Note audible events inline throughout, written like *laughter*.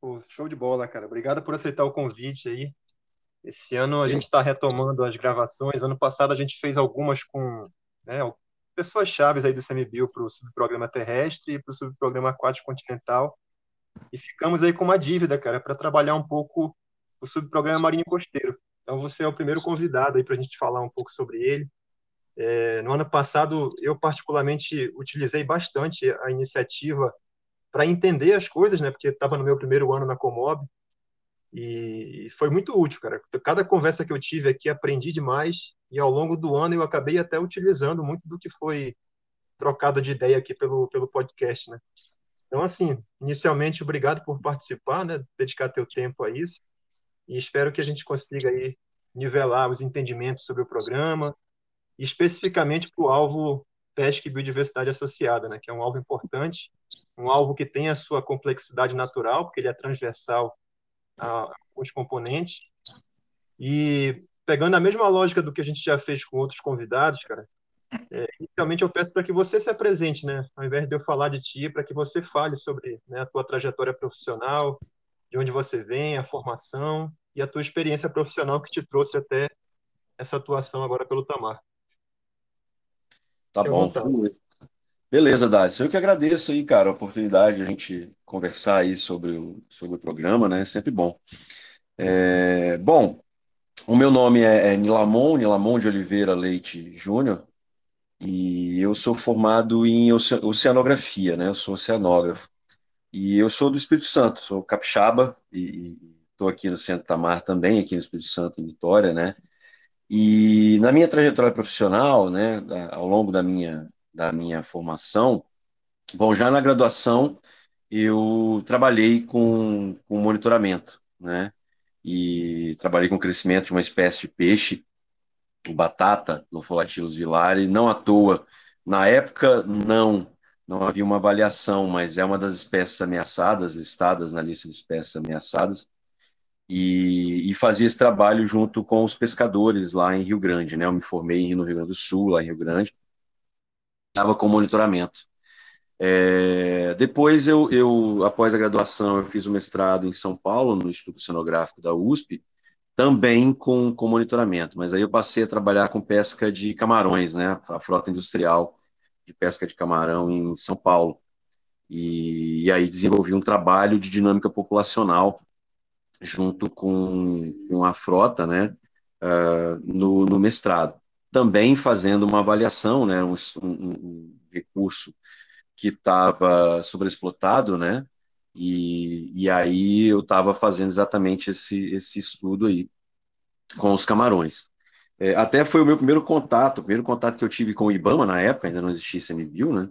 Pô, show de bola, cara. Obrigado por aceitar o convite aí. Esse ano a gente está retomando as gravações. Ano passado a gente fez algumas com né, pessoas chaves aí do CMBio para o subprograma terrestre e para o subprograma aquático continental. E ficamos aí com uma dívida, cara, para trabalhar um pouco o subprograma marinho costeiro. Então você é o primeiro convidado aí para a gente falar um pouco sobre ele. É, no ano passado, eu particularmente utilizei bastante a iniciativa para entender as coisas, né? Porque estava no meu primeiro ano na Comob e foi muito útil, cara. Cada conversa que eu tive aqui aprendi demais e ao longo do ano eu acabei até utilizando muito do que foi trocado de ideia aqui pelo, pelo podcast, né? Então, assim, inicialmente, obrigado por participar, né? Dedicar teu tempo a isso e espero que a gente consiga aí nivelar os entendimentos sobre o programa, especificamente para o alvo pesca e biodiversidade associada, né? Que é um alvo importante, um alvo que tem a sua complexidade natural, porque ele é transversal a, componentes. E pegando a mesma lógica do que a gente já fez com outros convidados, cara, é, inicialmente eu peço para que você se apresente, né? Ao invés de eu falar de ti, para que você fale sobre né, a tua trajetória profissional, de onde você vem, a formação e a tua experiência profissional que te trouxe até essa atuação agora pelo Tamar. Tá bom. Beleza, Dades. Eu que agradeço aí, cara, a oportunidade de a gente conversar aí sobre o, sobre o programa, né? É sempre bom. É, bom, o meu nome é, é Nilamon, Nilamon de Oliveira Leite Júnior, e eu sou formado em oceanografia, né? Eu sou oceanógrafo. E eu sou do Espírito Santo, sou capixaba e estou aqui no Centro Tamar também, aqui no Espírito Santo, em Vitória, né? E na minha trajetória profissional, né, ao longo da minha da minha formação, bom, já na graduação eu trabalhei com, com monitoramento, né? E trabalhei com o crescimento de uma espécie de peixe, o batata, Lopholatylus vilari, não à toa. Na época, não, não havia uma avaliação, mas é uma das espécies ameaçadas, listadas na lista de espécies ameaçadas, e, e, fazia esse trabalho junto com os pescadores lá em Rio Grande, né? Eu me formei no Rio Grande do Sul, lá em Rio Grande, estava com monitoramento. É, depois eu, eu, após a graduação, eu fiz o mestrado em São Paulo, no Instituto Oceanográfico da USP, também com, com monitoramento, mas aí eu passei a trabalhar com pesca de camarões, né, a frota industrial de pesca de camarão em São Paulo. E, e aí desenvolvi um trabalho de dinâmica populacional junto com, com a frota, né, uh, no, no mestrado também fazendo uma avaliação, né, um, um, recurso que estava sobreexplotado, né, e, e aí eu estava fazendo exatamente esse, esse estudo aí com os camarões. É, até foi o meu primeiro contato, o primeiro contato que eu tive com o IBAMA na época, ainda não existia CMBio, né,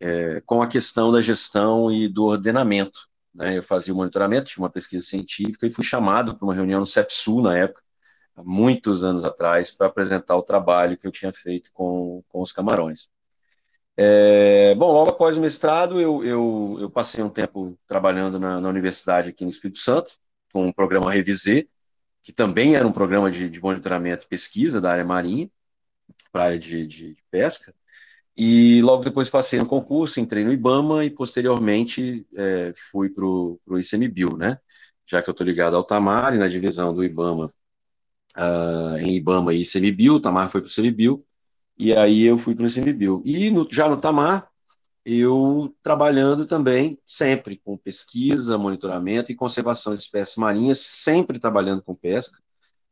é, com a questão da gestão e do ordenamento. Né, eu fazia o monitoramento, tinha uma pesquisa científica e fui chamado para uma reunião no CEPSUL na época, há muitos anos atrás, para apresentar o trabalho que eu tinha feito com, com os camarões. É, bom, logo após o mestrado, eu, eu, eu passei um tempo trabalhando na, na, universidade aqui no Espírito Santo, com o programa Revisê, que também era um programa de, de monitoramento e pesquisa da área marinha, para a área de, de, de, pesca. E logo depois passei no concurso, entrei no IBAMA e posteriormente é, fui para o ICMBio, né? Já que eu estou ligado ao Tamar e na divisão do IBAMA uh, em Ibama e CMBio, o Tamar foi para o CMBio, e aí eu fui para o CMBio. E no, já no Tamar, eu trabalhando também sempre com pesquisa, monitoramento e conservação de espécies marinhas, sempre trabalhando com pesca.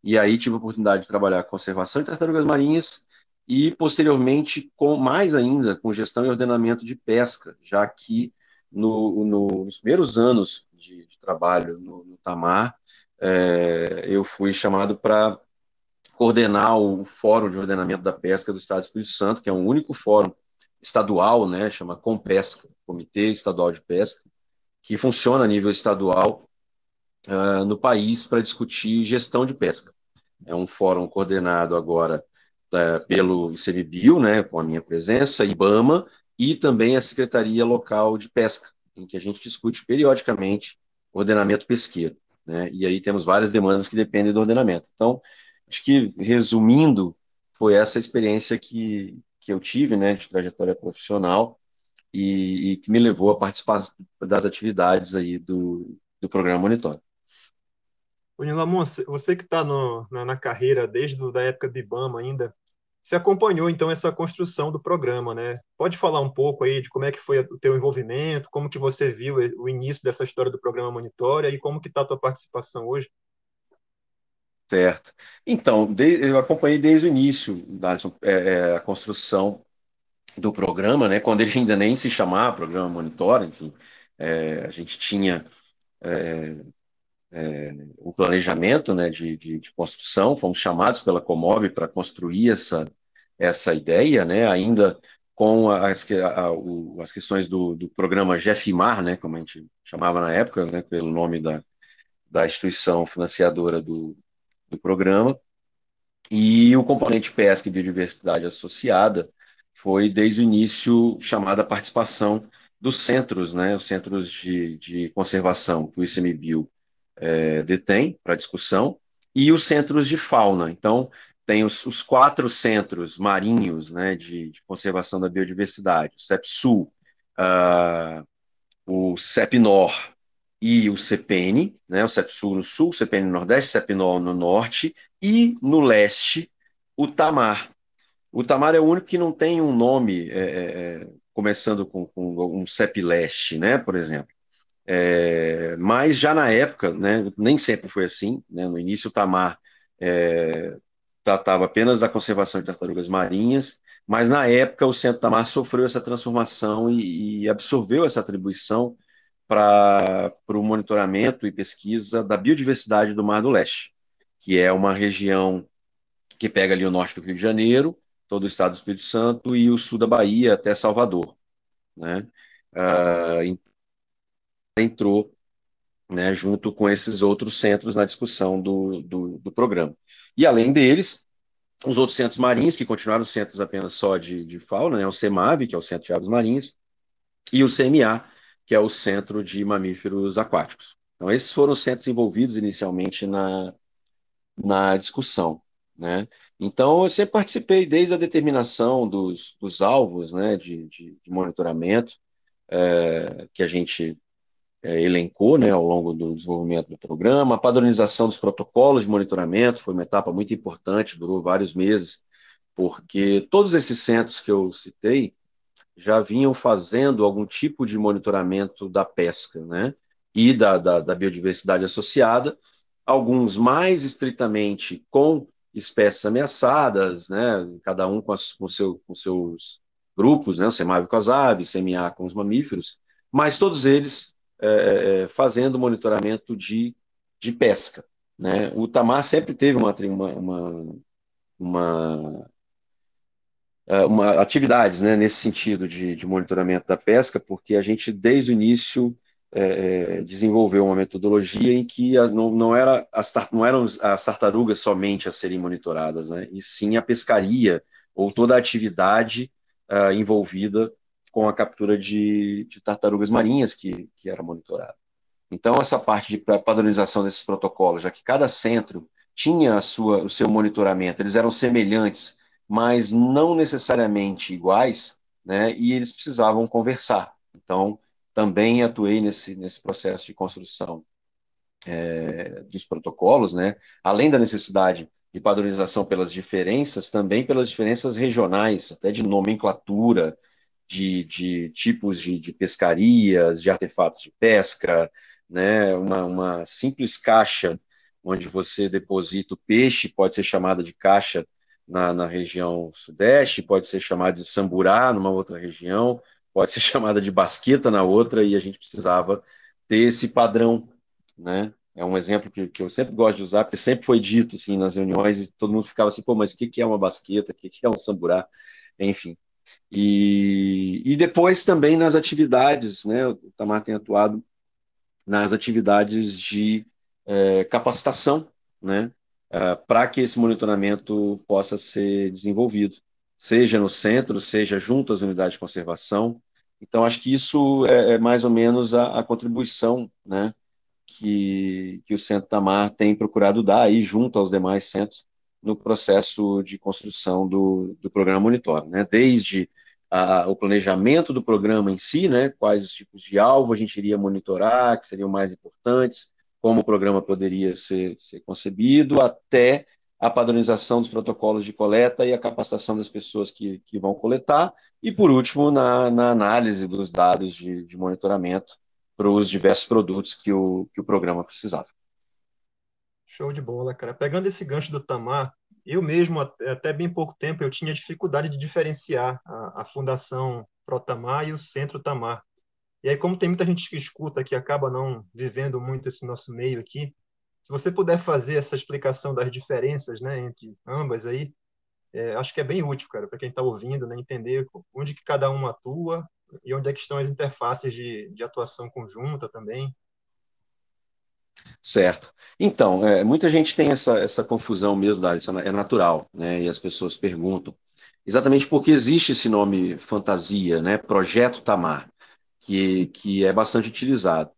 E aí tive a oportunidade de trabalhar com conservação de tartarugas marinhas e posteriormente com mais ainda com gestão e ordenamento de pesca, já que no, no, nos primeiros anos de, de trabalho no, no Tamar, é, eu fui chamado para coordenar o Fórum de Ordenamento da Pesca do Estado do Espírito Santo, que é um único fórum estadual, né, chama Compesca, Comitê Estadual de Pesca, que funciona a nível estadual uh, no país para discutir gestão de pesca. É um fórum coordenado agora uh, pelo ICMBio, né, com a minha presença, IBAMA, e também a Secretaria Local de Pesca, em que a gente discute periodicamente ordenamento pesqueiro. Né? E aí temos várias demandas que dependem do ordenamento. Então, acho que, resumindo, foi essa experiência que, que eu tive né, de trajetória profissional e, e que me levou a participar das atividades aí do, do programa Monitor. Lamon, você que está na, na, carreira desde a época do IBAMA ainda, você acompanhou então essa construção do programa, né? Pode falar um pouco aí de como é que foi o teu envolvimento, como que você viu o início dessa história do programa Monitora e como que está a tua participação hoje? Certo. Então, eu acompanhei desde o início, Dalisson, é, é, a construção do programa, né? Quando ele ainda nem se chamava Programa Monitora, enfim, é, a gente tinha é, é, planejamento né, de, de, de, construção, fomos chamados pela Comob para construir essa, essa ideia, né, ainda com as, a, o, as questões do, do programa GEFIMAR, né, como a gente chamava na época, né, pelo nome da, da instituição financiadora do, do programa, e o componente pesca e biodiversidade associada foi, desde o início, chamada participação dos centros, né, os centros de, de conservação que o ICMBio é, detém para discussão, e os centros de fauna. Então, tem os, os quatro centros marinhos né, de, de, conservação da biodiversidade, o CEPSUL, uh, o CEPNOR e o CEPN, né, o CEPSUL no sul, o CEPN no nordeste, o CEPNOR no norte, e no leste, o TAMAR. O TAMAR é o único que não tem um nome é, é, é começando com, com um CEP leste, né, por exemplo. É, mas já na época, né, nem sempre foi assim, né, no início o Tamar é, tratava apenas da conservação de tartarugas marinhas, mas na época o Centro Tamar sofreu essa transformação e, e absorveu essa atribuição para o monitoramento e pesquisa da biodiversidade do Mar do Leste, que é uma região que pega ali o norte do Rio de Janeiro, todo o estado do Espírito Santo e o sul da Bahia até Salvador. Né? Uh, entrou né, junto com esses outros centros na discussão do, do, do, programa. E além deles, os outros centros marinhos, que continuaram centros apenas só de, de fauna, né, o CEMAV, que é o Centro de Aves Marinhas, e o CMA, que é o Centro de Mamíferos Aquáticos. Então, esses foram os centros envolvidos inicialmente na, na discussão. Né? Então, eu sempre participei desde a determinação dos, dos alvos né, de, de, de monitoramento, é, que a gente é, elencou né, ao longo do desenvolvimento do programa. A padronização dos protocolos de monitoramento foi uma etapa muito importante, durou vários meses, porque todos esses centros que eu citei já vinham fazendo algum tipo de monitoramento da pesca né, e da, da, da biodiversidade associada, alguns mais estritamente com espécies ameaçadas, né, cada um com, as, com, seu, com seus grupos, né, o SEMAV com as aves, CMA com os mamíferos, mas todos eles é, é, é, fazendo monitoramento de, de pesca. Né? O Tamar sempre teve uma, uma, uma, é, uma atividades né, nesse sentido de, de, monitoramento da pesca, porque a gente, desde o início, é, desenvolveu uma metodologia em que a, não, não, era as, não eram as tartarugas somente a serem monitoradas, né, e sim a pescaria ou toda a atividade uh, envolvida com a captura de, de tartarugas marinhas que, que era monitorada. Então, essa parte de padronização desses protocolos, já que cada centro tinha a sua, o seu monitoramento, eles eram semelhantes, mas não necessariamente iguais, né, e eles precisavam conversar. Então, também atuei nesse, nesse processo de construção é, dos protocolos, né, além da necessidade de padronização pelas diferenças, também pelas diferenças regionais, até de nomenclatura, de, de tipos de, de, pescarias, de artefatos de pesca, né? uma, uma simples caixa onde você deposita o peixe pode ser chamada de caixa na, na região sudeste, pode ser chamada de samburá numa outra região, pode ser *laughs* chamada de basqueta na outra, e a gente precisava ter esse padrão, né? É um exemplo que, que eu sempre gosto de usar, porque sempre foi dito assim nas reuniões e todo mundo ficava assim, pô, mas o que, é uma basqueta? O que é um samburá? Enfim. E, e depois também nas atividades, né? O Tamar tem atuado nas atividades de é, capacitação, né? É, para que esse monitoramento possa ser desenvolvido, seja no centro, seja junto às unidades de conservação. Então, acho que isso é, é mais ou menos a, a, contribuição né, que, que o Centro Tamar tem procurado dar aí junto aos demais centros no processo de construção do, do programa Monitor, né? desde a, o planejamento do programa em si, né, quais os tipos de alvo a gente iria monitorar, que seriam mais importantes, como o programa poderia ser, ser concebido, até a padronização dos protocolos de coleta e a capacitação das pessoas que, que vão coletar, e por último, na, na análise dos dados de, de monitoramento para os diversos produtos que o, que o programa precisava. Show de bola, cara. Pegando esse gancho do Tamar, eu mesmo, até bem pouco tempo, eu tinha dificuldade de diferenciar a, a Fundação Protamar e o Centro Tamar. E aí, como tem muita gente que escuta que acaba não vivendo muito esse nosso meio aqui, se você puder fazer essa explicação das diferenças né, entre ambas aí, é, acho que é bem útil, cara, para quem está ouvindo, né, entender onde que cada um atua e onde é que estão as interfaces de, de atuação conjunta também. Certo. Então, é, muita gente tem essa, essa confusão mesmo, Dário, isso é natural, né? E as pessoas perguntam, exatamente porque existe esse nome fantasia, né? Projeto Tamar, que, que é bastante utilizado.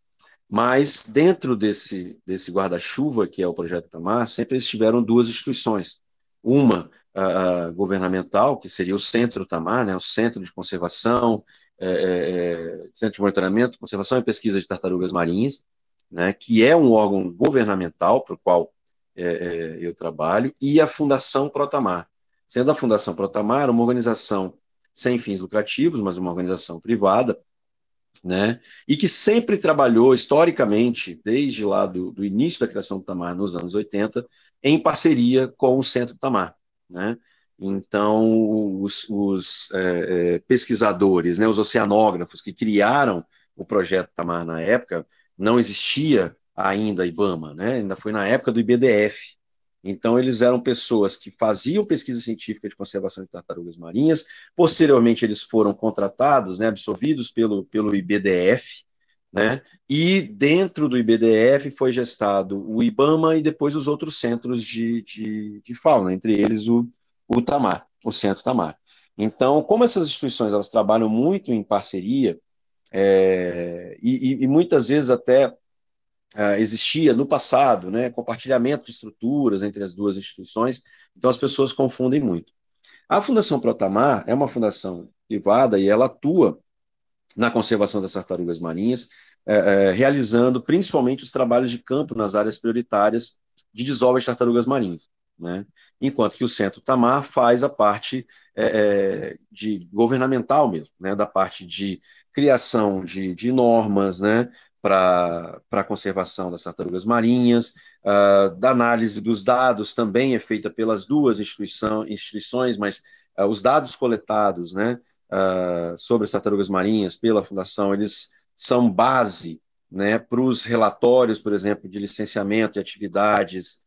Mas dentro desse, desse guarda-chuva, que é o Projeto Tamar, sempre estiveram duas instituições. Uma uh, governamental, que seria o Centro Tamar, né? o Centro de Conservação, é, é, Centro de Monitoramento, Conservação e Pesquisa de Tartarugas Marinhas, né, que é um órgão governamental para o qual é, é, eu trabalho, e a Fundação Protamar. Sendo a Fundação Protamar uma organização sem fins lucrativos, mas uma organização privada, né, e que sempre trabalhou historicamente, desde lá do, do início da criação do Tamar, nos anos 80, em parceria com o Centro Tamar. Né? Então, os, os é, é, pesquisadores, né, os oceanógrafos que criaram o projeto Tamar na época, não existia ainda IBAMA, né? ainda foi na época do IBDF. Então, eles eram pessoas que faziam pesquisa científica de conservação de tartarugas marinhas. Posteriormente, eles foram contratados, né, absorvidos pelo, pelo IBDF, né? E dentro do IBDF foi gestado o IBAMA e depois os outros centros de, de, de fauna, entre eles o, o TAMAR, o Centro TAMAR. Então, como essas instituições elas trabalham muito em parceria, é, e, e, muitas vezes até é, existia no passado, né, compartilhamento de estruturas entre as duas instituições, então as pessoas confundem muito. A Fundação Protamar é uma fundação privada e ela atua na conservação das tartarugas marinhas, é, é, realizando principalmente os trabalhos de campo nas áreas prioritárias de desova de tartarugas marinhas. Né? Enquanto que o Centro Tamar faz a parte é, é de governamental mesmo, né? da parte de criação de, de normas né? para a conservação das tartarugas marinhas, uh, da análise dos dados também é feita pelas duas instituições, mas uh, os dados coletados né? Uh, sobre as tartarugas marinhas pela Fundação, eles são base né, para os relatórios, por exemplo, de licenciamento e atividades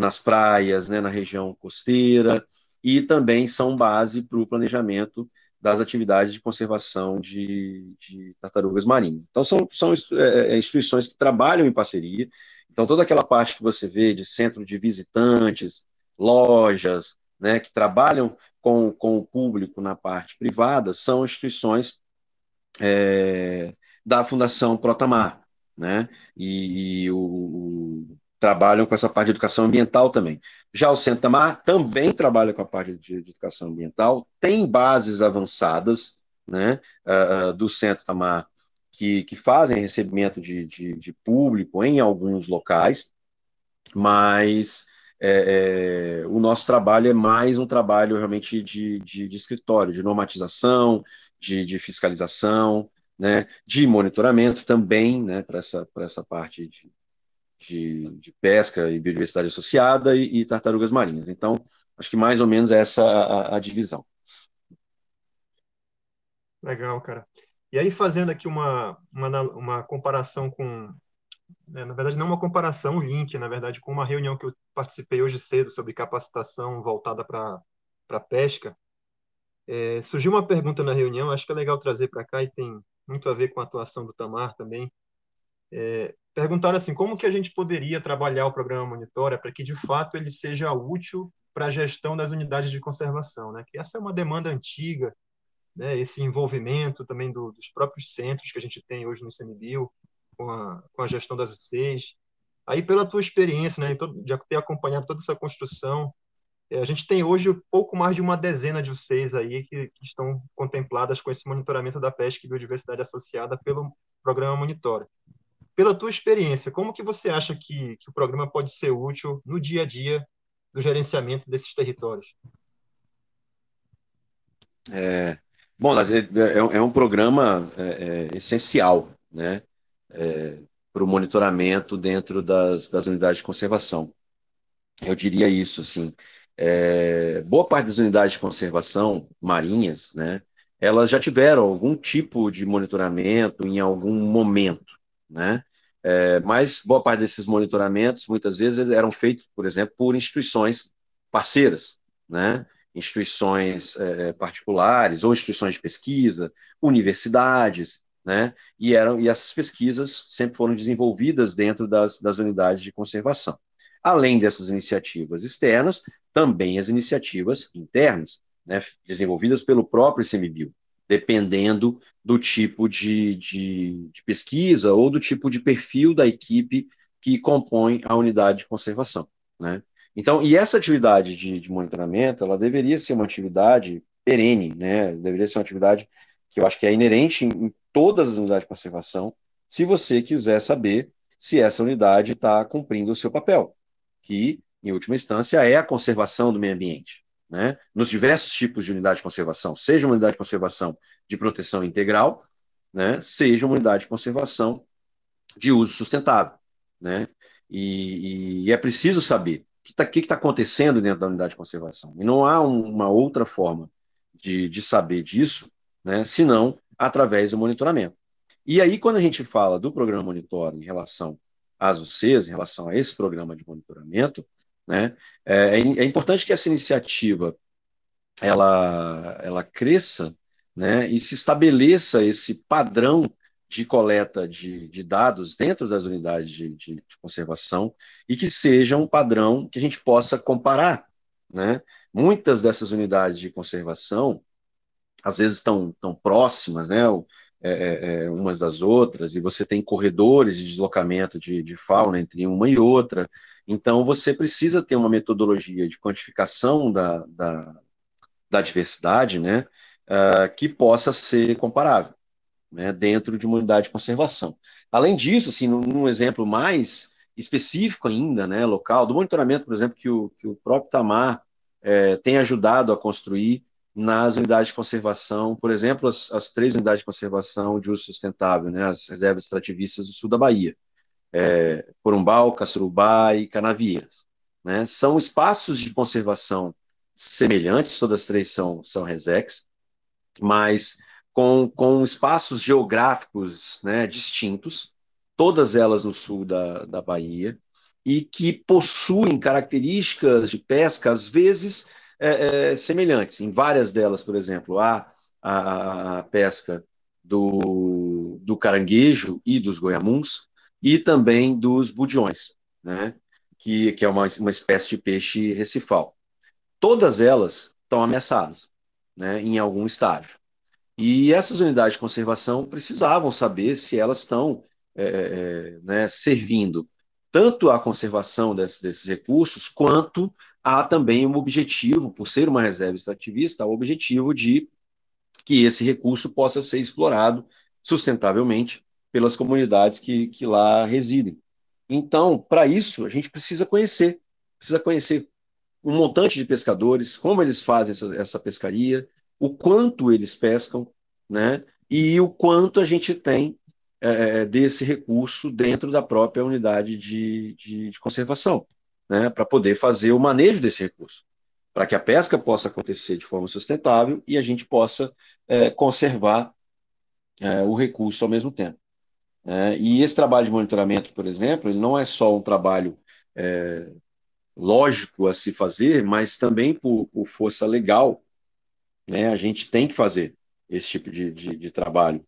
nas praias, né, na região costeira, e também são base para o planejamento das atividades de conservação de, de tartarugas marinhas. Então, são, são é, é, instituições que trabalham em parceria. Então, toda aquela parte que você vê de centro de visitantes, lojas, né, que trabalham com, com o público na parte privada, são instituições é, da Fundação Protamar, né? E, e o, trabalham com essa parte de educação ambiental também. Já o Centro Tamar também trabalha com a parte de, de educação ambiental, tem bases avançadas né, uh, do Centro Tamar que, que fazem recebimento de, de, de público em alguns locais, mas é, é, o nosso trabalho é mais um trabalho realmente de, de, de escritório, de normatização, de, de fiscalização, né, de monitoramento também, né, para essa, essa parte de, de, de pesca e biodiversidade associada e, e, tartarugas marinhas. Então, acho que mais ou menos é essa a, a divisão. Legal, cara. E aí, fazendo aqui uma, uma, uma comparação com. Né, na verdade, não uma comparação, um link, na verdade, com uma reunião que eu participei hoje cedo sobre capacitação voltada para a pesca. É, surgiu uma pergunta na reunião, acho que é legal trazer para cá e tem muito a ver com a atuação do Tamar também. É, perguntaram assim, como que a gente poderia trabalhar o programa Monitora para que, de fato, ele seja útil para a gestão das unidades de conservação, né? Que essa é uma demanda antiga, né? Esse envolvimento também do, dos próprios centros que a gente tem hoje no ICMBio com a, com a gestão das UCs. Aí, pela tua experiência, né, de ter acompanhado toda essa construção, É, a gente tem hoje pouco mais de uma dezena de UCs aí que, que, estão contempladas com esse monitoramento da pesca e biodiversidade associada pelo programa Monitora. Pela tua experiência, como que você acha que, que o programa pode ser útil no dia a dia do gerenciamento desses territórios? É, bom, é, é, é um programa é, é essencial, né, é, para o monitoramento dentro das, das unidades de conservação. Eu diria isso, assim, é, boa parte das unidades de conservação marinhas, né, elas já tiveram algum tipo de monitoramento em algum momento, né, é, mas boa parte desses monitoramentos, muitas vezes, eram feitos, por exemplo, por instituições parceiras, né, instituições é, particulares ou instituições de pesquisa, universidades, né, e, eram, e essas pesquisas sempre foram desenvolvidas dentro das, das unidades de conservação. Além dessas iniciativas externas, também as iniciativas internas, né, desenvolvidas pelo próprio ICMBio, dependendo do tipo de, de, de, pesquisa ou do tipo de perfil da equipe que compõe a unidade de conservação. Né? Então, e essa atividade de, de, monitoramento, ela deveria ser uma atividade perene, né? deveria ser uma atividade que eu acho que é inerente em, em todas as unidades de conservação, se você quiser saber se essa unidade está cumprindo o seu papel que, em última instância, é a conservação do meio ambiente. Né? Nos diversos tipos de unidade de conservação, seja uma unidade de conservação de proteção integral, né? seja uma unidade de conservação de uso sustentável. Né? E, e é preciso saber o que está tá acontecendo dentro da unidade de conservação. E não há um, uma outra forma de, de saber disso, né? senão através do monitoramento. E aí, quando a gente fala do programa Monitor em relação às UCs, em relação a esse programa de monitoramento, né, é, é importante que essa iniciativa ela, ela cresça né, e se estabeleça esse padrão de coleta de, de dados dentro das unidades de, de, de, conservação e que seja um padrão que a gente possa comparar. Né? Muitas dessas unidades de conservação, às vezes, estão, estão próximas, né? É, é, é, umas das outras, e você tem corredores de deslocamento de, de fauna entre uma e outra. Então, você precisa ter uma metodologia de quantificação da, da, da diversidade né, uh, que possa ser comparável né, dentro de uma unidade de conservação. Além disso, assim, num, num exemplo mais específico ainda, né, local, do monitoramento, por exemplo, que o, que o próprio Tamar é, tem ajudado a construir nas unidades de conservação, por exemplo, as, as, três unidades de conservação de uso sustentável, né, as reservas extrativistas do sul da Bahia, é, Corumbau, Caçurubá e Canavieiras. Né, são espaços de conservação semelhantes, todas as três são, são resex, mas com, com espaços geográficos né, distintos, todas elas no sul da, da Bahia, e que possuem características de pesca, às vezes, é, é, semelhantes. Em várias delas, por exemplo, há a, a, pesca do, do caranguejo e dos goiamuns, e também dos budiões, né? que, que é uma, uma espécie de peixe recifal. Todas elas estão ameaçadas né, em algum estágio. E essas unidades de conservação precisavam saber se elas estão é, é, né, servindo tanto à conservação desse, desses recursos, quanto há também um objetivo, por ser uma reserva extrativista, o objetivo de que esse recurso possa ser explorado sustentavelmente pelas comunidades que, que lá residem. Então, para isso, a gente precisa conhecer, precisa conhecer um montante de pescadores, como eles fazem essa, essa pescaria, o quanto eles pescam, né? E o quanto a gente tem é, desse recurso dentro da própria unidade de, de, de conservação né, para poder fazer o manejo desse recurso, para que a pesca possa acontecer de forma sustentável e a gente possa é, conservar é, o recurso ao mesmo tempo. É, e esse trabalho de monitoramento, por exemplo, ele não é só um trabalho é, lógico a se fazer, mas também por, por, força legal, né, a gente tem que fazer esse tipo de, de, de trabalho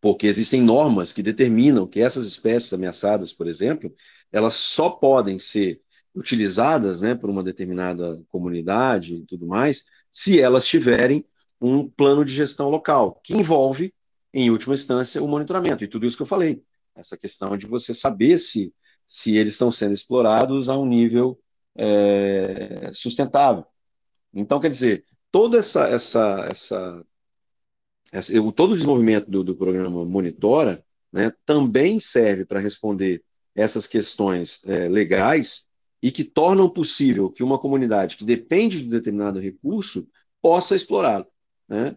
porque existem normas que determinam que essas espécies ameaçadas, por exemplo, elas só podem ser utilizadas né, por uma determinada comunidade e tudo mais, se elas tiverem um plano de gestão local, que envolve, em última instância, o monitoramento, e tudo isso que eu falei. Essa questão de você saber se, se eles estão sendo explorados a um nível é, sustentável. Então, quer dizer, toda essa, essa, essa, essa todo o desenvolvimento do, do programa Monitora né, também serve para responder essas questões é, legais e que tornam possível que uma comunidade que depende de determinado recurso possa explorá-lo, né,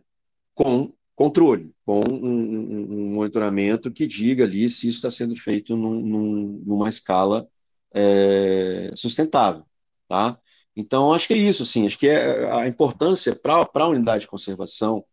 com controle, com um, um, monitoramento que diga ali se isso está sendo feito num, num, numa escala é, sustentável, tá? Então, acho que é isso, sim, acho que é a importância para a unidade de conservação,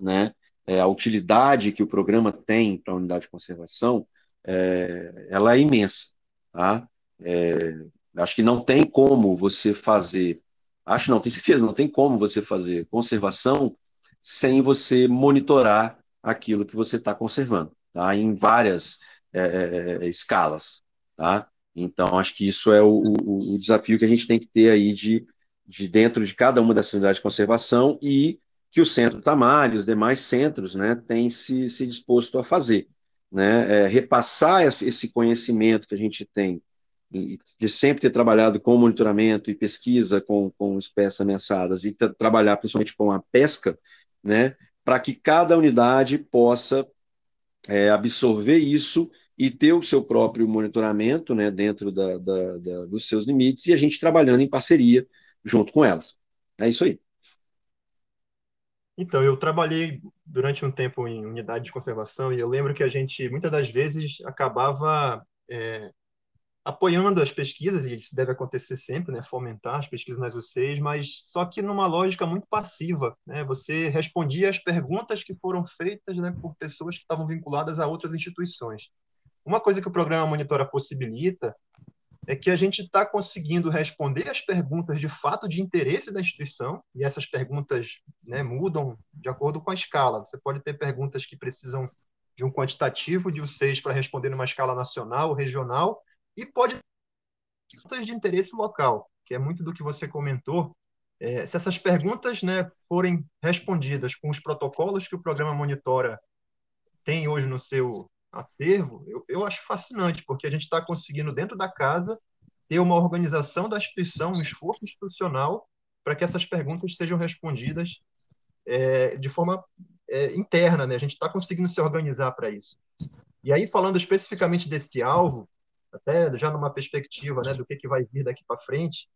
né, é, a utilidade que o programa tem para a unidade de conservação, é, ela é imensa, tá? É, acho que não tem como você fazer, acho não, tenho certeza, não tem como você fazer conservação sem você monitorar aquilo que você está conservando, tá? Em várias é, é, escalas, tá? Então, acho que isso é o, o, o, desafio que a gente tem que ter aí de, de dentro de cada uma das unidades de conservação e que o Centro Tamar e os demais centros né, têm se, se disposto a fazer. Né, é, repassar esse conhecimento que a gente tem de sempre ter trabalhado com monitoramento e pesquisa com, com espécies ameaçadas e trabalhar principalmente com a pesca, né, para que cada unidade possa é, absorver isso e ter o seu próprio monitoramento né, dentro da, da, da, dos seus limites e a gente trabalhando em parceria junto com elas. É isso aí. Então, eu trabalhei durante um tempo em unidade de conservação e eu lembro que a gente, muitas das vezes, acabava é, apoiando as pesquisas, e isso deve acontecer sempre, né, fomentar as pesquisas nas UCs, mas só que numa lógica muito passiva. Né, você respondia às perguntas que foram feitas né, por pessoas que estavam vinculadas a outras instituições. Uma coisa que o programa Monitora possibilita é que a gente está conseguindo responder as perguntas de fato de interesse da instituição, e essas perguntas né, mudam de acordo com a escala. Você pode ter perguntas que precisam de um quantitativo de U6 para responder numa escala nacional, regional, e pode ter perguntas de interesse local, que é muito do que você comentou. É, se essas perguntas né, forem respondidas com os protocolos que o programa monitora tem hoje no seu acervo, eu, eu acho fascinante, porque a gente está conseguindo, dentro da casa, ter uma organização da instituição, um esforço institucional para que essas perguntas sejam respondidas é, de forma é, interna. Né? A gente está conseguindo se organizar para isso. E aí, falando especificamente desse alvo, até já numa perspectiva né, do que, que vai vir daqui para frente,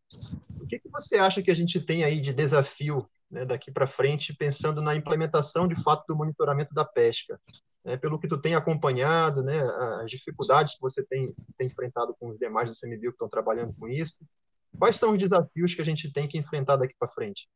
o que, que você acha que a gente tem aí de desafio né, daqui para frente, pensando na implementação de fato do monitoramento da pesca? né, pelo que tu tem acompanhado, né, as dificuldades que você tem, tem enfrentado com os demais do CMBio que estão trabalhando com isso, quais são os desafios que a gente tem que enfrentar daqui para frente?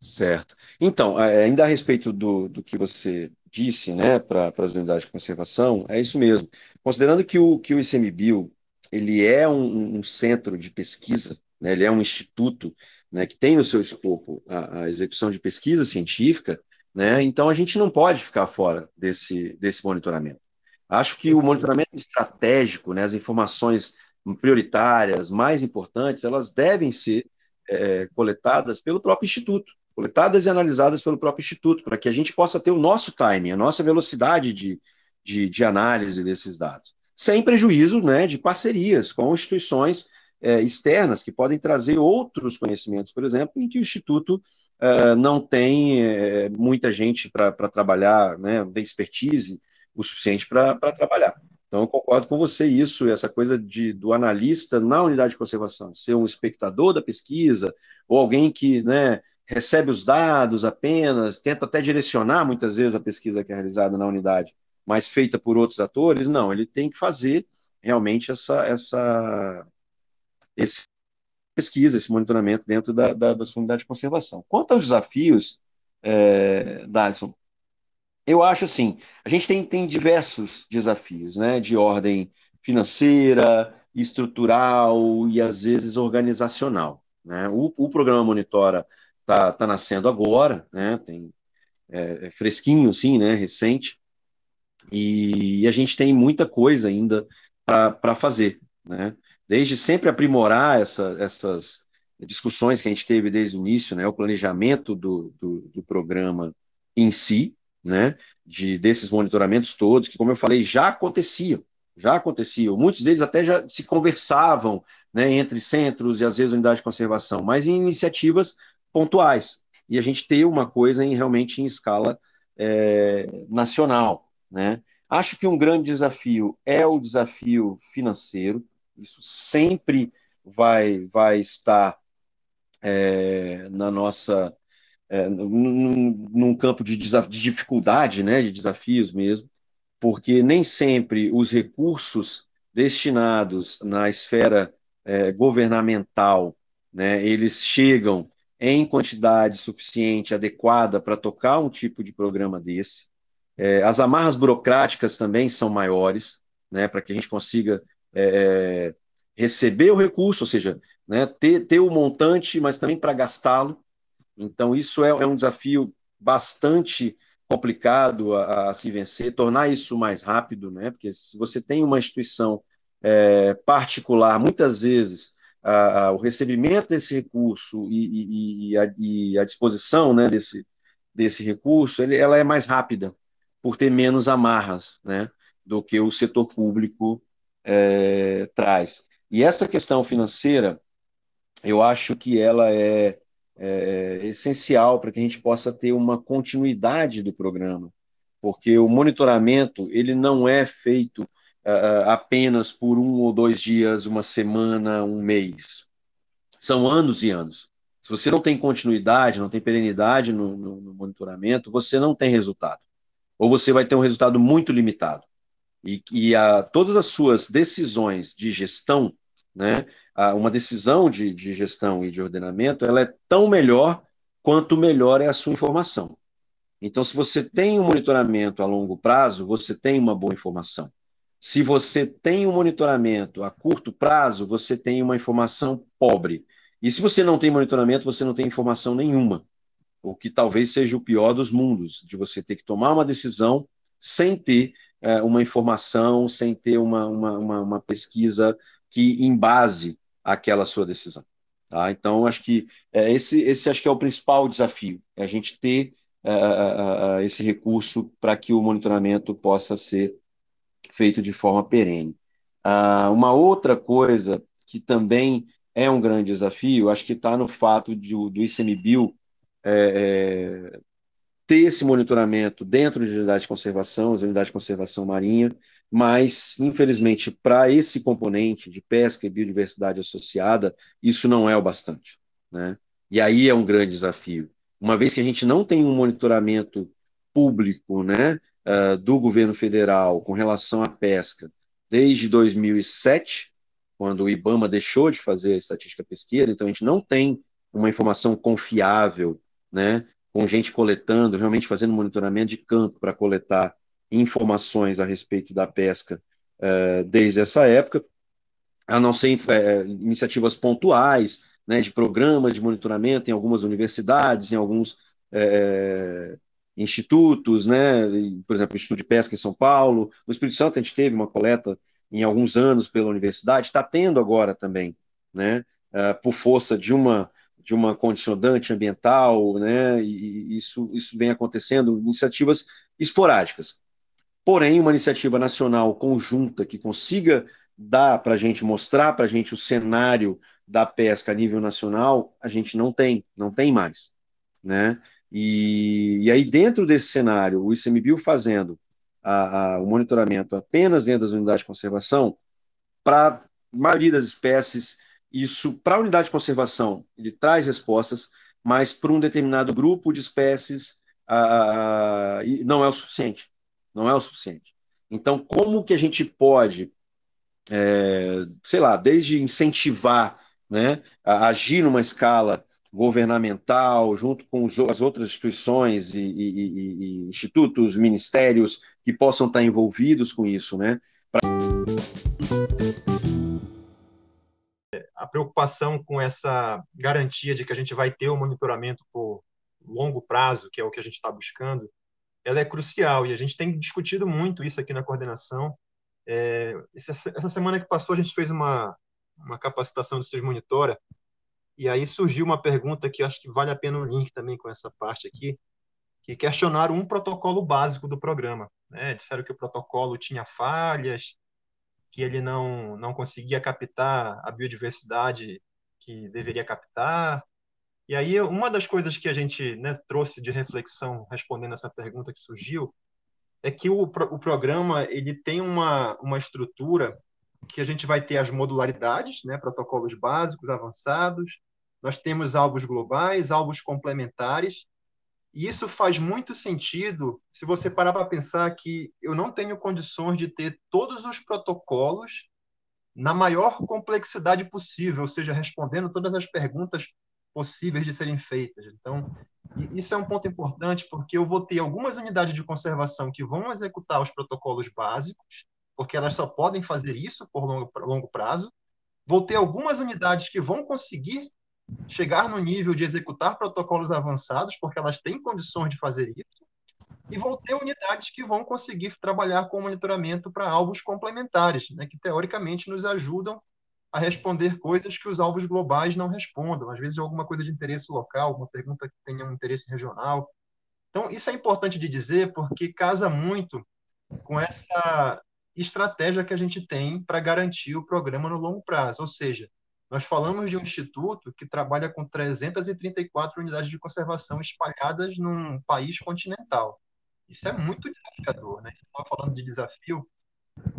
Certo. Então, ainda a respeito do, do que você disse, né, para as unidades de conservação, é isso mesmo. Considerando que o, que o ICMBio ele é um, um centro de pesquisa, né, ele é um instituto né, que tem no seu escopo a, a execução de pesquisa científica, né? Então a gente não pode ficar fora desse, desse monitoramento. Acho que o monitoramento estratégico, né, as informações prioritárias, mais importantes, elas devem ser é, coletadas pelo próprio Instituto, coletadas e analisadas pelo próprio Instituto, para que a gente possa ter o nosso timing, a nossa velocidade de, de, de análise desses dados, sem prejuízo né, de parcerias com instituições é, externas que podem trazer outros conhecimentos, por exemplo, em que o Instituto uh, não tem uh, muita gente para trabalhar, né, tem expertise o suficiente para trabalhar. Então, eu concordo com você isso, essa coisa de, do analista na unidade de conservação, ser um espectador da pesquisa, ou alguém que né, recebe os dados apenas, tenta até direcionar muitas vezes a pesquisa que é realizada na unidade, mas feita por outros atores, não, ele tem que fazer realmente essa, essa, esse pesquisa, esse monitoramento dentro da, da, da de conservação. Quanto aos desafios, é, eu acho assim, a gente tem, tem diversos desafios, né, de ordem financeira, estrutural e às vezes organizacional. Né? O, o programa Monitora está tá nascendo agora, né? tem é, é, fresquinho, sim, né? recente, e, e, a gente tem muita coisa ainda para fazer. Né? Desde sempre aprimorar essa, essas discussões que a gente teve desde o início, né, o planejamento do, do, do programa em si, né, de, desses monitoramentos todos, que, como eu falei, já aconteciam, já aconteciam. Muitos deles até já se conversavam né, entre centros e às vezes unidade de conservação, mas em iniciativas pontuais. E a gente ter uma coisa em, realmente em escala é, nacional. Né? Acho que um grande desafio é o desafio financeiro, isso sempre vai, vai estar é, na nossa. É, num, num, campo de, de dificuldade, né, de desafios mesmo, porque nem sempre os recursos destinados na esfera é, governamental, né, eles chegam em quantidade suficiente, adequada para tocar um tipo de programa desse. É, as amarras burocráticas também são maiores, né, para que a gente consiga é, é, receber o recurso, ou seja, né, ter, ter o montante, mas também para gastá-lo. Então, isso é, é, um desafio bastante complicado a, a, se vencer, tornar isso mais rápido, né, porque se você tem uma instituição é, particular, muitas vezes a, a, o recebimento desse recurso e, e, e, a, e, a, disposição né, desse, desse recurso, ele, ela é mais rápida, por ter menos amarras né, do que o setor público é, traz. E essa questão financeira, eu acho que ela é, é essencial para que a gente possa ter uma continuidade do programa, porque o monitoramento ele não é feito uh, apenas por um ou dois dias, uma semana, um mês. São anos e anos. Se você não tem continuidade, não tem perenidade no, no, no monitoramento, você não tem resultado. Ou você vai ter um resultado muito limitado. E, e a, todas as suas decisões de gestão, né, a, uma decisão de, de gestão e de ordenamento, ela é tão melhor quanto melhor é a sua informação. Então, se você tem um monitoramento a longo prazo, você tem uma boa informação. Se você tem um monitoramento a curto prazo, você tem uma informação pobre. E se você não tem monitoramento, você não tem informação nenhuma. O que talvez seja o pior dos mundos, de você ter que tomar uma decisão sem ter é, uma informação, sem ter uma, uma, uma, uma pesquisa que embase aquela sua decisão. Tá? Então, acho que é, esse, esse acho que é o principal desafio, é a gente ter é, esse recurso para que o monitoramento possa ser feito de forma perene. Ah, uma outra coisa que também é um grande desafio, acho que está no fato de, do ICMBio é, é, ter esse monitoramento dentro de unidade de conservação, as unidades de conservação marinha, mas, infelizmente, para esse componente de pesca e biodiversidade associada, isso não é o bastante. Né? E aí é um grande desafio. Uma vez que a gente não tem um monitoramento público, né, uh, do governo federal com relação à pesca desde 2007, quando o IBAMA deixou de fazer a estatística pesqueira, então a gente não tem uma informação confiável, né, com gente coletando, realmente fazendo monitoramento de campo para coletar informações a respeito da pesca uh, desde essa época, a não ser uh, iniciativas pontuais, né, de programas de monitoramento em algumas universidades, em alguns uh, institutos, né? Por exemplo, o Instituto de Pesca em São Paulo. No Espírito Santo a gente teve uma coleta em alguns anos pela universidade, está tendo agora também, né? Por força de uma de uma condicionante ambiental, né? E isso isso vem acontecendo, iniciativas esporádicas. Porém, uma iniciativa nacional conjunta que consiga dar para a gente mostrar para a gente o cenário da pesca a nível nacional, a gente não tem, não tem mais, né? E, e aí, dentro desse cenário, o ICMBio fazendo a, a, o monitoramento apenas dentro das unidades de conservação, para a maioria das espécies, isso, para a unidade de conservação, ele traz respostas, mas para um determinado grupo de espécies, não é o suficiente. Não é o suficiente. Então, como que a gente pode, é, sei lá, desde incentivar, né, agir numa escala governamental, junto com as outras instituições e, e, e, institutos, ministérios que possam estar envolvidos com isso, né? Pra... Preocupação com essa garantia de que a gente vai ter um monitoramento por longo prazo, que é o que a gente está buscando, ela é crucial e a gente tem discutido muito isso aqui na coordenação. É, essa semana que passou, a gente fez uma, uma capacitação do seus monitora e aí surgiu uma pergunta que acho que vale a pena um link também com essa parte aqui, que questionaram um protocolo básico do programa. Né? Disseram que o protocolo tinha falhas, que ele não, não conseguia captar a biodiversidade que deveria captar. E aí, uma das coisas que a gente né, trouxe de reflexão respondendo essa pergunta que surgiu é que o, o programa ele tem uma, uma estrutura que a gente vai ter as modularidades, né, protocolos básicos, avançados, nós temos alvos globais, alvos complementares, e isso faz muito sentido se você parar para pensar que eu não tenho condições de ter todos os protocolos na maior complexidade possível, ou seja, respondendo todas as perguntas possíveis de serem feitas. Então, isso é um ponto importante porque eu vou ter algumas unidades de conservação que vão executar os protocolos básicos, porque elas só podem fazer isso por longo, longo prazo. Vou ter algumas unidades que vão conseguir chegar no nível de executar protocolos avançados, porque elas têm condições de fazer isso, e vão ter unidades que vão conseguir trabalhar com monitoramento para alvos complementares, né, que teoricamente nos ajudam a responder coisas que os alvos globais não respondam, às vezes alguma coisa de interesse local, uma pergunta que tenha um interesse regional. Então, isso é importante de dizer porque casa muito com essa estratégia que a gente tem para garantir o programa no longo prazo, ou seja, nós falamos de um instituto que trabalha com 334 unidades de conservação espalhadas num país continental. Isso é muito desafiador, né? Estava falando de desafio.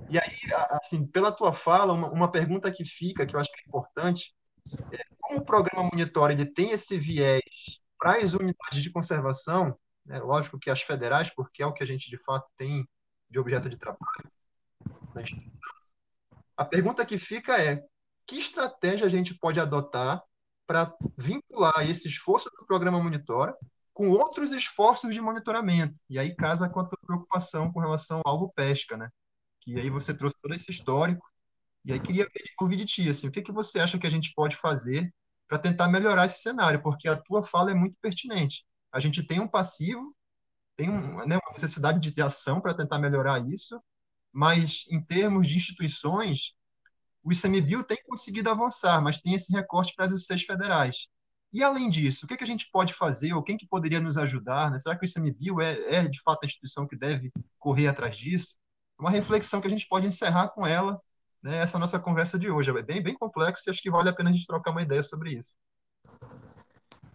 E aí, assim, pela tua fala, uma, uma, pergunta que fica, que eu acho que é importante, é como o programa Monitor ele tem esse viés para as unidades de conservação, né? lógico que as federais, porque é o que a gente de fato tem de objeto de trabalho, a pergunta que fica é que estratégia a gente pode adotar para vincular esse esforço do programa Monitora com outros esforços de monitoramento. E aí casa com a tua preocupação com relação ao alvo pesca, né? Que aí você trouxe todo esse histórico. E aí queria ouvir de ti, assim, o que, que você acha que a gente pode fazer para tentar melhorar esse cenário? Porque a tua fala é muito pertinente. A gente tem um passivo, tem um, né, uma necessidade de ação para tentar melhorar isso, mas em termos de instituições, o ICMBio tem conseguido avançar, mas tem esse recorte para as seis federais. E, além disso, o que, que a gente pode fazer, ou quem que poderia nos ajudar? Né? Será que o ICMBio é, é, de fato, a instituição que deve correr atrás disso? É uma reflexão que a gente pode encerrar com ela, né, essa nossa conversa de hoje. É bem, bem complexo e acho que vale a pena a gente trocar uma ideia sobre isso.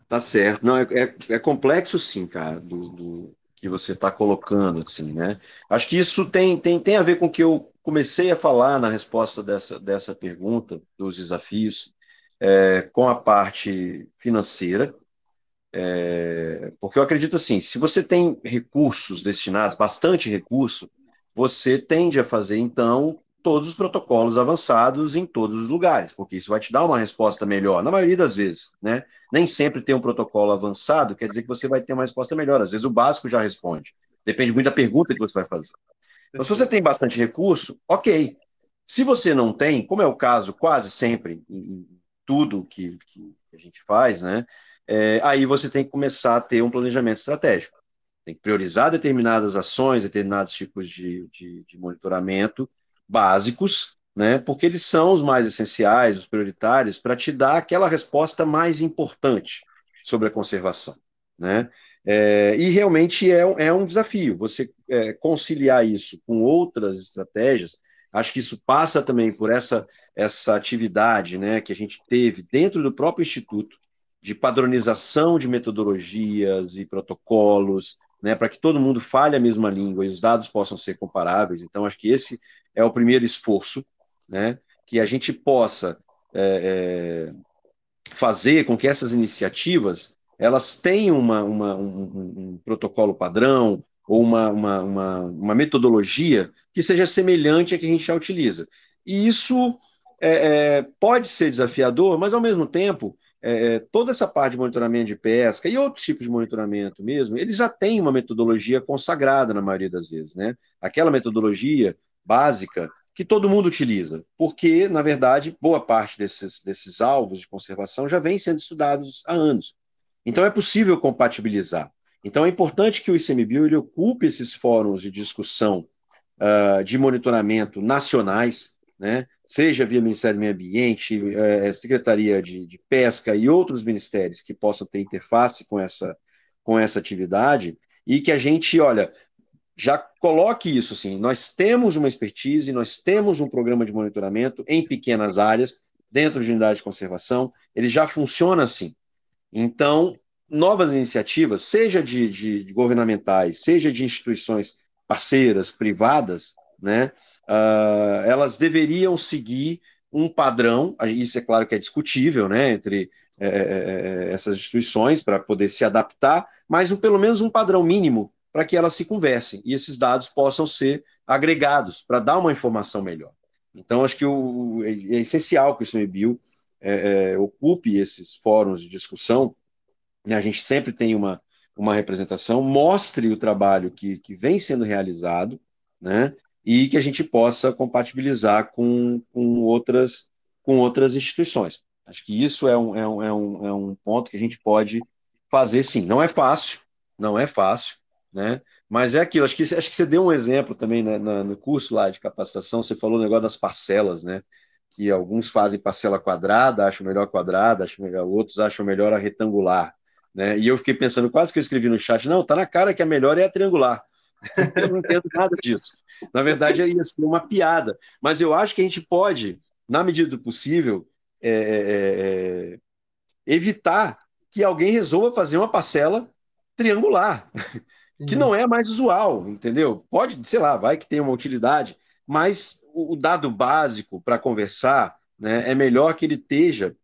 Tá certo. Não, é, é, é complexo sim, cara, do, do que você está colocando, assim, né? Acho que isso tem, tem, tem a ver com o que eu comecei a falar na resposta dessa, dessa pergunta, dos desafios, é, com a parte financeira, é, porque eu acredito assim, se você tem recursos destinados, bastante recurso, você tende a fazer, então, todos os protocolos avançados em todos os lugares, porque isso vai te dar uma resposta melhor, na maioria das vezes, né? Nem sempre ter um protocolo avançado quer dizer que você vai ter uma resposta melhor, às vezes o básico já responde, depende muito da pergunta que você vai fazer. Mas se você tem bastante recurso, ok. Se você não tem, como é o caso quase sempre em tudo que, que a gente faz, né? É, aí você tem que começar a ter um planejamento estratégico. Tem que priorizar determinadas ações, determinados tipos de, de, de monitoramento básicos, né? Porque eles são os mais essenciais, os prioritários, para te dar aquela resposta mais importante sobre a conservação, né? É, e realmente é, é, um desafio você é, conciliar isso com outras estratégias. Acho que isso passa também por essa, essa atividade né, que a gente teve dentro do próprio Instituto de padronização de metodologias e protocolos, né, para que todo mundo fale a mesma língua e os dados possam ser comparáveis. Então, acho que esse é o primeiro esforço, né, que a gente possa é, é, fazer com que essas iniciativas elas têm uma, uma um, um, protocolo padrão ou uma, uma, uma, uma, metodologia que seja semelhante à que a gente já utiliza. E isso é, é, pode ser desafiador, mas ao mesmo tempo, é, é, toda essa parte de monitoramento de pesca e outros tipos de monitoramento mesmo, eles já têm uma metodologia consagrada na maioria das vezes, né? Aquela metodologia básica que todo mundo utiliza, porque, na verdade, boa parte desses, desses alvos de conservação já vem sendo estudados há anos. Então é possível compatibilizar. Então é importante que o ICMBio ele ocupe esses fóruns de discussão uh, de monitoramento nacionais, né? seja via Ministério do Meio Ambiente, uh, Secretaria de, de, Pesca e outros ministérios que possam ter interface com essa, com essa atividade, e que a gente, olha, já coloque isso assim. Nós temos uma expertise, nós temos um programa de monitoramento em pequenas áreas, dentro de unidade de conservação, ele já funciona assim. Então, novas iniciativas, seja de, de, de governamentais, seja de instituições parceiras, privadas, né, uh, elas deveriam seguir um padrão, isso é claro que é discutível, né, entre é, essas instituições para poder se adaptar, mas um, pelo menos um padrão mínimo para que elas se conversem e esses dados possam ser agregados para dar uma informação melhor. Então, acho que o, é, é essencial que o ICMBio é, é, ocupe esses fóruns de discussão, né? a gente sempre tem uma, uma representação, mostre o trabalho que, que vem sendo realizado, né? e que a gente possa compatibilizar com, com, outras, com outras instituições. Acho que isso é um, é, um, é, um, é um ponto que a gente pode fazer sim. Não é fácil, não é fácil, né? Mas é aquilo, acho que, acho que você deu um exemplo também né, no curso lá de capacitação, você falou o negócio das parcelas, né? Que alguns fazem parcela quadrada, acham melhor quadrada, acham melhor, outros acham melhor a retangular. Né? E eu fiquei pensando, quase que eu escrevi no chat, não, tá na cara que a melhor é a triangular. *laughs* eu não entendo nada disso. Na verdade, ia ser uma piada. Mas eu acho que a gente pode, na medida do possível, é, é, é, é evitar que alguém resolva fazer uma parcela triangular que não é mais usual, entendeu? Pode, sei lá, vai que tem uma utilidade, mas o, dado básico para conversar né, é melhor que ele esteja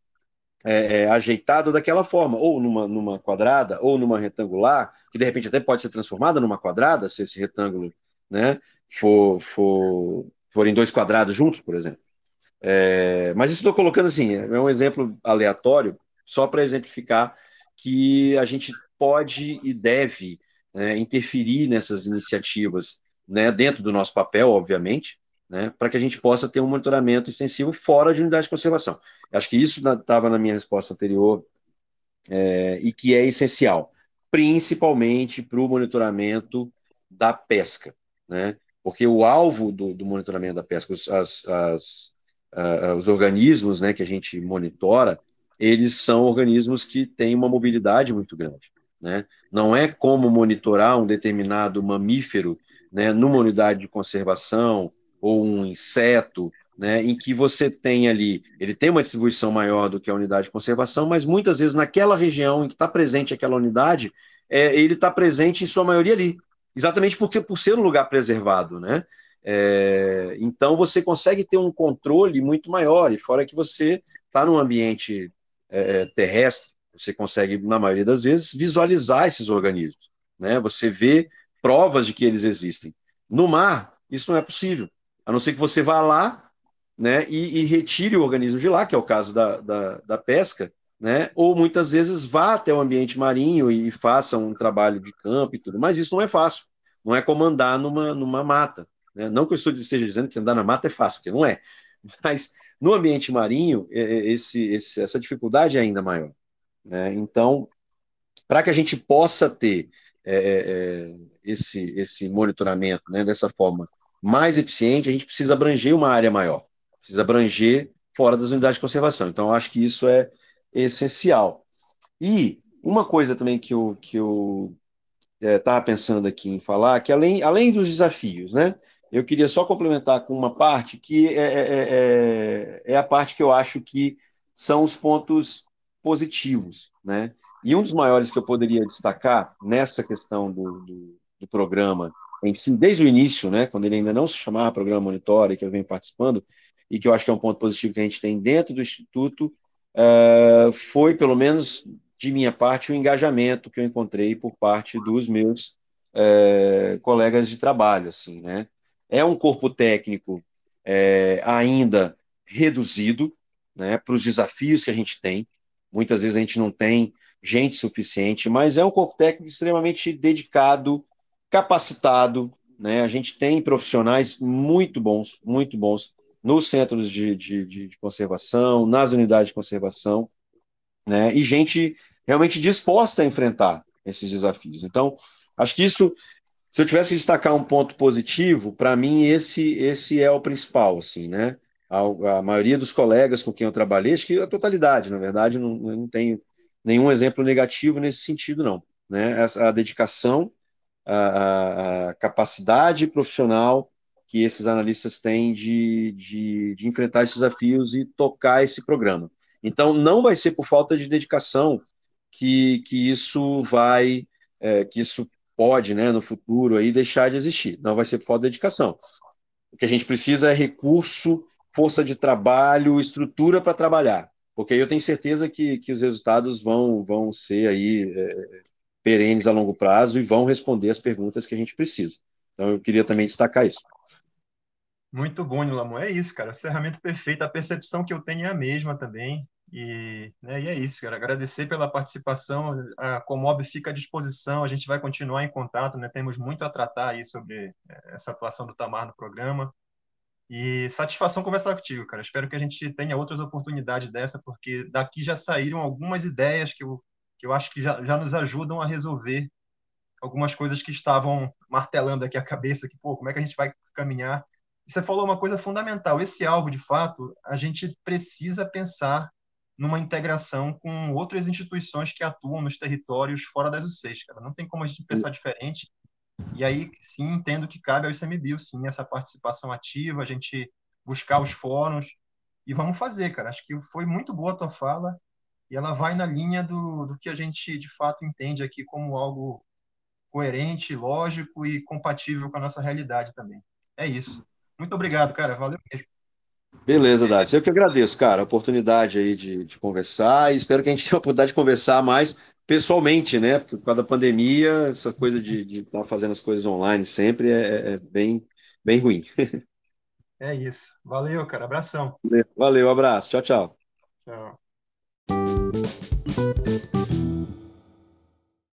é, é, ajeitado daquela forma, ou numa, numa quadrada, ou numa retangular, que de repente até pode ser transformada numa quadrada, se esse retângulo né, for, for, for em dois quadrados juntos, por exemplo. É, mas isso estou colocando assim, é um exemplo aleatório, só para exemplificar que a gente pode e deve né, interferir nessas iniciativas né, dentro do nosso papel, obviamente, né, para que a gente possa ter um monitoramento extensivo fora de unidade de conservação. Acho que isso estava na minha resposta anterior é, e que é essencial, principalmente para o monitoramento da pesca, né? porque o alvo do, do monitoramento da pesca, os, as, as, uh, os organismos né, que a gente monitora, eles são organismos que têm uma mobilidade muito grande. Né? Não é como monitorar um determinado mamífero né, numa unidade de conservação ou um inseto, né, em que você tem ali, ele tem uma distribuição maior do que a unidade de conservação, mas muitas vezes naquela região em que está presente aquela unidade, é, ele está presente em sua maioria ali, exatamente porque por ser um lugar preservado, né? É, então você consegue ter um controle muito maior, e fora que você está num ambiente é, terrestre, você consegue, na maioria das vezes, visualizar esses organismos. Né? Você vê provas de que eles existem. No mar, isso não é possível. A não ser que você vá lá né, e, e retire o organismo de lá, que é o caso da, da, da, pesca, né, ou muitas vezes vá até o ambiente marinho e, faça um trabalho de campo e tudo. Mas isso não é fácil. Não é como andar numa, numa mata. Né? Não que eu esteja dizendo que andar na mata é fácil, porque não é. *laughs* Mas no ambiente marinho, é, é, esse, esse, essa dificuldade é ainda maior. Né? Então, para que a gente possa ter é, é, é, esse, esse monitoramento né, dessa forma mais eficiente, a gente precisa abranger uma área maior, precisa abranger fora das unidades de conservação. Então, acho que isso é essencial. E uma coisa também que eu que eu estava é, pensando aqui em falar, que além, além dos desafios, né, eu queria só complementar com uma parte que é, é, é, é a parte que eu acho que são os pontos positivos, né? E um dos maiores que eu poderia destacar nessa questão do, do, do programa em si, desde o início, né, quando ele ainda não se chamava Programa Monitora, que eu venho participando, e que eu acho que é um ponto positivo que a gente tem dentro do Instituto, uh, foi, pelo menos de minha parte, o engajamento que eu encontrei por parte dos meus uh, colegas de trabalho. Assim, né? É um corpo técnico uh, ainda reduzido né, para os desafios que a gente tem, Muitas vezes a gente não tem gente suficiente, mas é um corpo técnico extremamente dedicado, capacitado. Né? A gente tem profissionais muito bons, muito bons nos centros de, de, de conservação, nas unidades de conservação, né? e gente realmente disposta a enfrentar esses desafios. Então, acho que isso, se eu tivesse que destacar um ponto positivo, para mim esse esse é o principal, assim, né? A, maioria dos colegas com quem eu trabalhei, acho que a totalidade, na verdade, não, não tenho nenhum exemplo negativo nesse sentido, não. Né? A dedicação, a, a capacidade profissional que esses analistas têm de, de, de, enfrentar esses desafios e tocar esse programa. Então, não vai ser por falta de dedicação que, que isso vai, é, que isso pode, né, no futuro aí deixar de existir. Não vai ser por falta de dedicação. O que a gente precisa é recurso, força de trabalho, estrutura para trabalhar. Porque eu tenho certeza que, que os resultados vão, vão ser aí é, perenes a longo prazo e vão responder as perguntas que a gente precisa. Então, eu queria também destacar isso. Muito bom, Nilamon. É isso, cara. Ferramenta perfeita. A percepção que eu tenho é a mesma também. E, né, e é isso, cara. Agradecer pela participação. A Comob fica à disposição. A gente vai continuar em contato, né? Temos muito a tratar aí sobre é, essa atuação do Tamar no programa. E satisfação conversar contigo, cara. Espero que a gente tenha outras oportunidades dessa, porque daqui já saíram algumas ideias que eu que eu acho que já, já nos ajudam a resolver algumas coisas que estavam martelando aqui a cabeça, que, pô, como é que a gente vai caminhar? E você falou uma coisa fundamental, esse alvo, de fato, a gente precisa pensar numa integração com outras instituições que atuam nos territórios fora das UCs, cara. Não tem como a gente pensar diferente. E aí, sim, entendo que cabe ao ICMBio, sim, essa participação ativa, a gente buscar os fóruns, e vamos fazer, cara. Acho que foi muito boa a tua fala e ela vai na linha do, do que a gente de fato entende aqui como algo coerente, lógico e compatível com a nossa realidade também. É isso. Muito obrigado, cara. Valeu mesmo. Beleza, Dades. Eu que agradeço, cara, a oportunidade aí de, de conversar e espero que a gente tenha a oportunidade de conversar mais pessoalmente, né? Porque por causa da pandemia, essa coisa de estar tá fazendo as coisas online sempre é, é bem, bem ruim. *laughs* É isso. Valeu, cara. Abração. Valeu, abraço. Tchau, tchau. Tchau.